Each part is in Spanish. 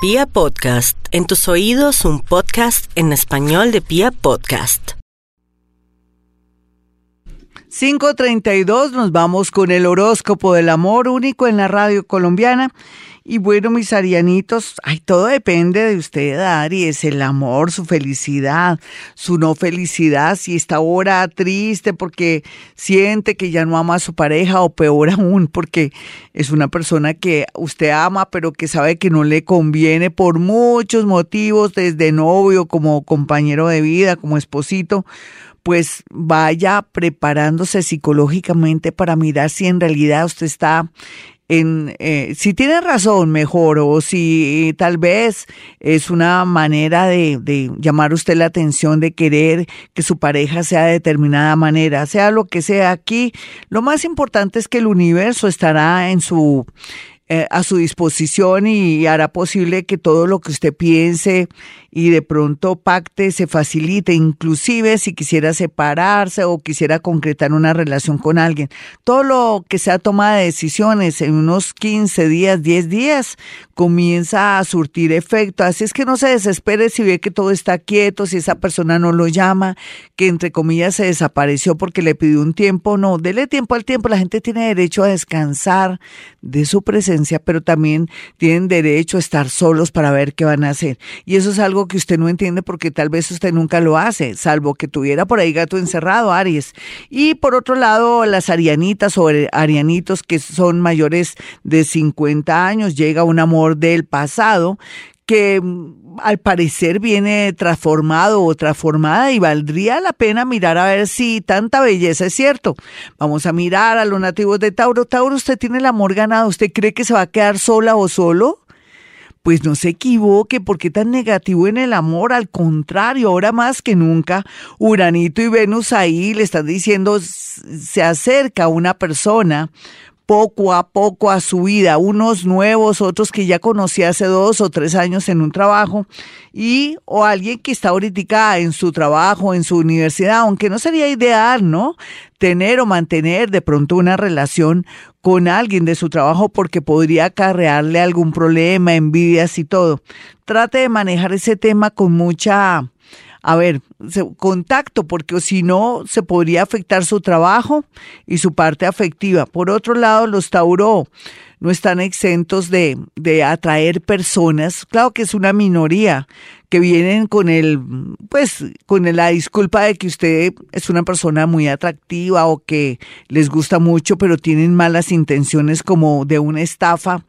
Pia Podcast, en tus oídos un podcast en español de Pia Podcast. 532 nos vamos con el horóscopo del amor único en la radio colombiana y bueno, mis arianitos, ay, todo depende de usted, Aries, el amor, su felicidad, su no felicidad, si está ahora triste porque siente que ya no ama a su pareja o peor aún porque es una persona que usted ama pero que sabe que no le conviene por muchos motivos, desde novio, como compañero de vida, como esposito pues vaya preparándose psicológicamente para mirar si en realidad usted está en, eh, si tiene razón, mejor, o si tal vez es una manera de, de llamar usted la atención, de querer que su pareja sea de determinada manera, sea lo que sea. Aquí, lo más importante es que el universo estará en su, eh, a su disposición y hará posible que todo lo que usted piense y de pronto pacte se facilite, inclusive si quisiera separarse o quisiera concretar una relación con alguien. Todo lo que sea toma de decisiones en unos 15 días, 10 días, comienza a surtir efecto. Así es que no se desespere si ve que todo está quieto, si esa persona no lo llama, que entre comillas se desapareció porque le pidió un tiempo. No, dele tiempo al tiempo. La gente tiene derecho a descansar de su presencia pero también tienen derecho a estar solos para ver qué van a hacer. Y eso es algo que usted no entiende porque tal vez usted nunca lo hace, salvo que tuviera por ahí gato encerrado, Aries. Y por otro lado, las arianitas o arianitos que son mayores de 50 años, llega un amor del pasado que al parecer viene transformado o transformada y valdría la pena mirar a ver si tanta belleza es cierto. Vamos a mirar a los nativos de Tauro. Tauro, usted tiene el amor ganado. ¿Usted cree que se va a quedar sola o solo? Pues no se equivoque, porque tan negativo en el amor? Al contrario, ahora más que nunca, Uranito y Venus ahí le están diciendo, se acerca una persona poco a poco a su vida, unos nuevos, otros que ya conocí hace dos o tres años en un trabajo, y o alguien que está ahorita en su trabajo, en su universidad, aunque no sería ideal, ¿no? Tener o mantener de pronto una relación con alguien de su trabajo porque podría acarrearle algún problema, envidias y todo. Trate de manejar ese tema con mucha a ver, contacto, porque si no, se podría afectar su trabajo y su parte afectiva. Por otro lado, los Tauro no están exentos de, de atraer personas, claro que es una minoría, que vienen con el, pues, con la disculpa de que usted es una persona muy atractiva o que les gusta mucho, pero tienen malas intenciones como de una estafa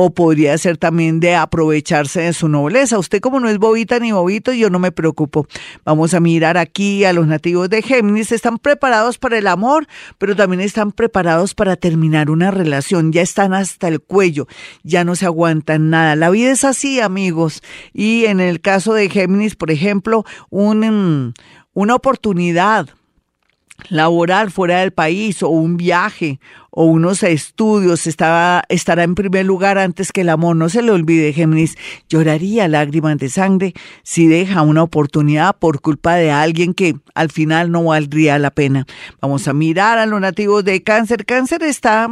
o podría ser también de aprovecharse de su nobleza. Usted como no es bobita ni bobito, yo no me preocupo. Vamos a mirar aquí a los nativos de Géminis. Están preparados para el amor, pero también están preparados para terminar una relación. Ya están hasta el cuello, ya no se aguantan nada. La vida es así, amigos. Y en el caso de Géminis, por ejemplo, un, una oportunidad laboral fuera del país o un viaje o unos estudios estaba, estará en primer lugar antes que el amor. No se le olvide, Géminis, lloraría lágrimas de sangre si deja una oportunidad por culpa de alguien que al final no valdría la pena. Vamos a mirar a los nativos de cáncer. Cáncer está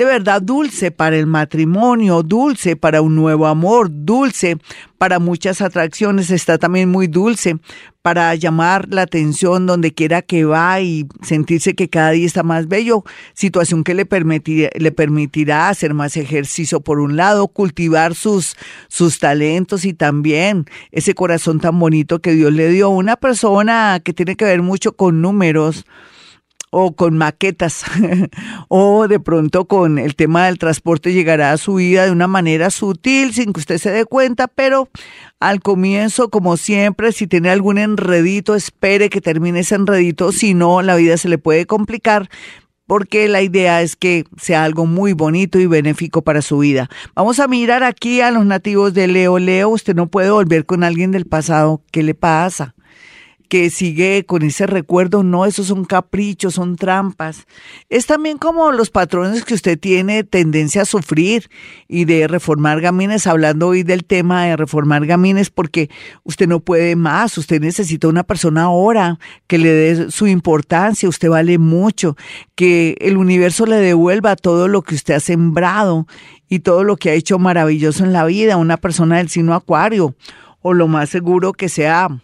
de verdad dulce para el matrimonio, dulce para un nuevo amor, dulce para muchas atracciones, está también muy dulce para llamar la atención donde quiera que va y sentirse que cada día está más bello, situación que le permitirá, hacer más ejercicio por un lado, cultivar sus, sus talentos y también ese corazón tan bonito que Dios le dio a una persona que tiene que ver mucho con números, o con maquetas o de pronto con el tema del transporte llegará a su vida de una manera sutil sin que usted se dé cuenta, pero al comienzo, como siempre, si tiene algún enredito, espere que termine ese enredito, si no, la vida se le puede complicar porque la idea es que sea algo muy bonito y benéfico para su vida. Vamos a mirar aquí a los nativos de Leo. Leo, usted no puede volver con alguien del pasado. ¿Qué le pasa? Que sigue con ese recuerdo, no, esos son caprichos, son trampas. Es también como los patrones que usted tiene tendencia a sufrir y de reformar gamines, hablando hoy del tema de reformar gamines, porque usted no puede más, usted necesita una persona ahora que le dé su importancia, usted vale mucho, que el universo le devuelva todo lo que usted ha sembrado y todo lo que ha hecho maravilloso en la vida, una persona del signo acuario, o lo más seguro que sea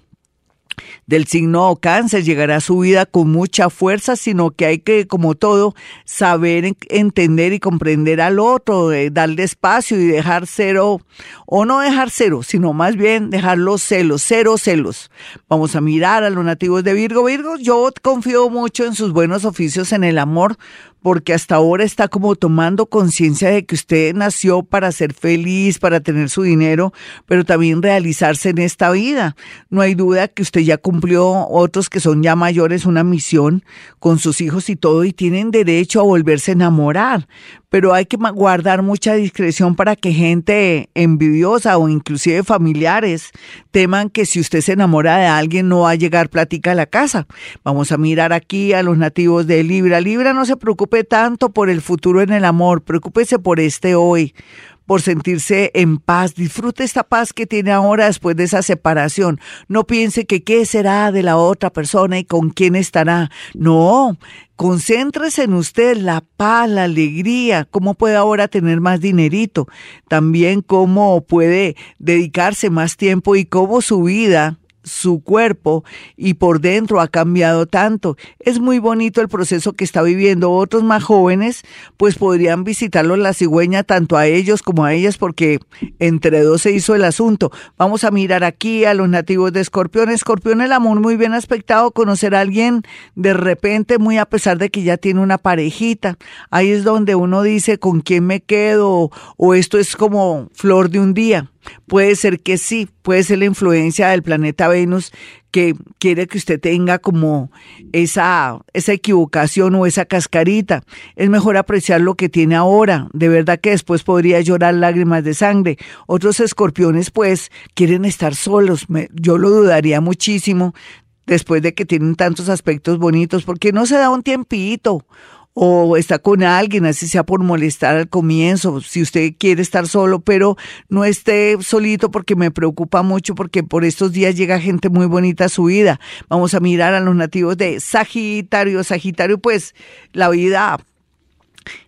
del signo cáncer llegará a su vida con mucha fuerza, sino que hay que, como todo, saber entender y comprender al otro, darle espacio y dejar cero, o no dejar cero, sino más bien dejar los celos, cero celos. Vamos a mirar a los nativos de Virgo. Virgo, yo confío mucho en sus buenos oficios en el amor, porque hasta ahora está como tomando conciencia de que usted nació para ser feliz, para tener su dinero, pero también realizarse en esta vida. No hay duda que usted ya cumplió, otros que son ya mayores, una misión con sus hijos y todo, y tienen derecho a volverse a enamorar pero hay que guardar mucha discreción para que gente envidiosa o inclusive familiares teman que si usted se enamora de alguien no va a llegar plática a la casa. Vamos a mirar aquí a los nativos de Libra. Libra no se preocupe tanto por el futuro en el amor, preocúpese por este hoy por sentirse en paz. Disfrute esta paz que tiene ahora después de esa separación. No piense que qué será de la otra persona y con quién estará. No, concéntrese en usted, la paz, la alegría, cómo puede ahora tener más dinerito, también cómo puede dedicarse más tiempo y cómo su vida su cuerpo y por dentro ha cambiado tanto. Es muy bonito el proceso que está viviendo. Otros más jóvenes pues podrían visitarlo la cigüeña tanto a ellos como a ellas porque entre dos se hizo el asunto. Vamos a mirar aquí a los nativos de Escorpión. Escorpión el amor muy bien aspectado, conocer a alguien de repente muy a pesar de que ya tiene una parejita. Ahí es donde uno dice con quién me quedo o esto es como flor de un día. Puede ser que sí, puede ser la influencia del planeta Venus que quiere que usted tenga como esa, esa equivocación o esa cascarita. Es mejor apreciar lo que tiene ahora. De verdad que después podría llorar lágrimas de sangre. Otros escorpiones pues quieren estar solos. yo lo dudaría muchísimo después de que tienen tantos aspectos bonitos, porque no se da un tiempito o está con alguien, así sea por molestar al comienzo, si usted quiere estar solo, pero no esté solito porque me preocupa mucho porque por estos días llega gente muy bonita a su vida. Vamos a mirar a los nativos de Sagitario. Sagitario, pues la vida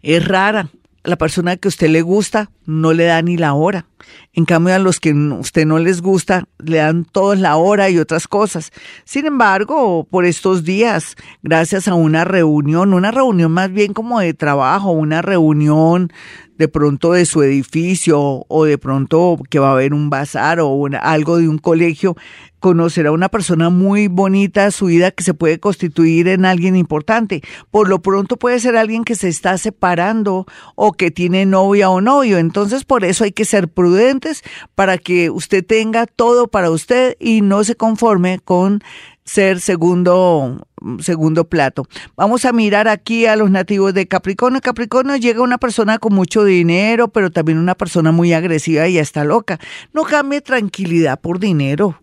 es rara. La persona que a usted le gusta no le da ni la hora. En cambio, a los que usted no les gusta, le dan todos la hora y otras cosas. Sin embargo, por estos días, gracias a una reunión, una reunión más bien como de trabajo, una reunión de pronto de su edificio o de pronto que va a haber un bazar o algo de un colegio, conocer a una persona muy bonita, su vida que se puede constituir en alguien importante. Por lo pronto puede ser alguien que se está separando o que tiene novia o novio. Entonces por eso hay que ser para que usted tenga todo para usted y no se conforme con ser segundo, segundo plato. Vamos a mirar aquí a los nativos de Capricornio. Capricornio llega una persona con mucho dinero, pero también una persona muy agresiva y ya está loca. No cambie tranquilidad por dinero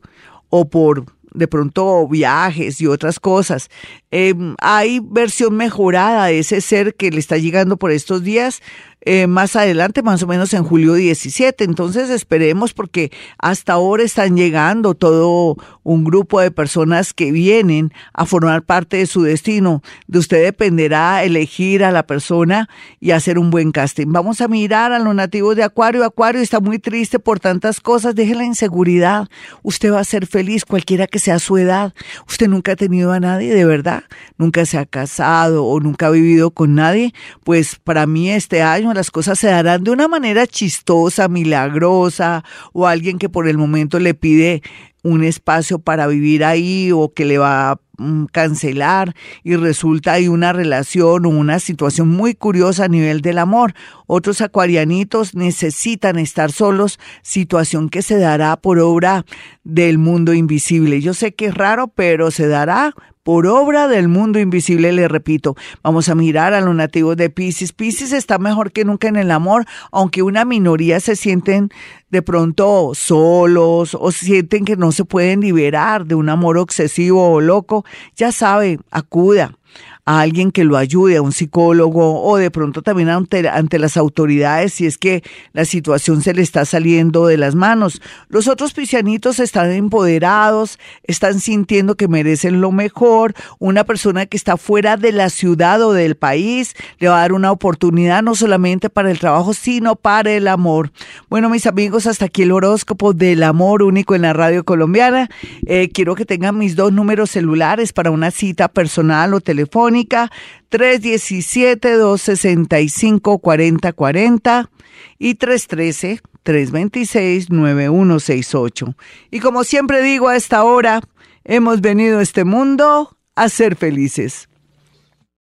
o por de pronto viajes y otras cosas. Em, hay versión mejorada de ese ser que le está llegando por estos días. Eh, más adelante, más o menos en julio 17. Entonces esperemos porque hasta ahora están llegando todo un grupo de personas que vienen a formar parte de su destino. De usted dependerá elegir a la persona y hacer un buen casting. Vamos a mirar a los nativos de Acuario. Acuario está muy triste por tantas cosas. Deje la inseguridad. Usted va a ser feliz cualquiera que sea su edad. Usted nunca ha tenido a nadie, de verdad. Nunca se ha casado o nunca ha vivido con nadie. Pues para mí este año las cosas se darán de una manera chistosa, milagrosa, o alguien que por el momento le pide un espacio para vivir ahí o que le va a mm, cancelar y resulta hay una relación o una situación muy curiosa a nivel del amor. Otros acuarianitos necesitan estar solos, situación que se dará por obra del mundo invisible. Yo sé que es raro, pero se dará por obra del mundo invisible, le repito. Vamos a mirar a los nativos de Pisces. Pisces está mejor que nunca en el amor, aunque una minoría se sienten de pronto solos o sienten que no se pueden liberar de un amor obsesivo o loco, ya sabe, acuda a alguien que lo ayude, a un psicólogo o de pronto también ante, ante, las autoridades si es que la situación se le está saliendo de las manos. Los otros piscianitos están empoderados, están sintiendo que merecen lo mejor. Una persona que está fuera de la ciudad o del país le va a dar una oportunidad no solamente para el trabajo, sino para el amor. Bueno, mis hasta aquí el horóscopo del amor único en la radio colombiana. Eh, quiero que tengan mis dos números celulares para una cita personal o telefónica 317-265-4040 y 313-326-9168. Y como siempre digo a esta hora, hemos venido a este mundo a ser felices.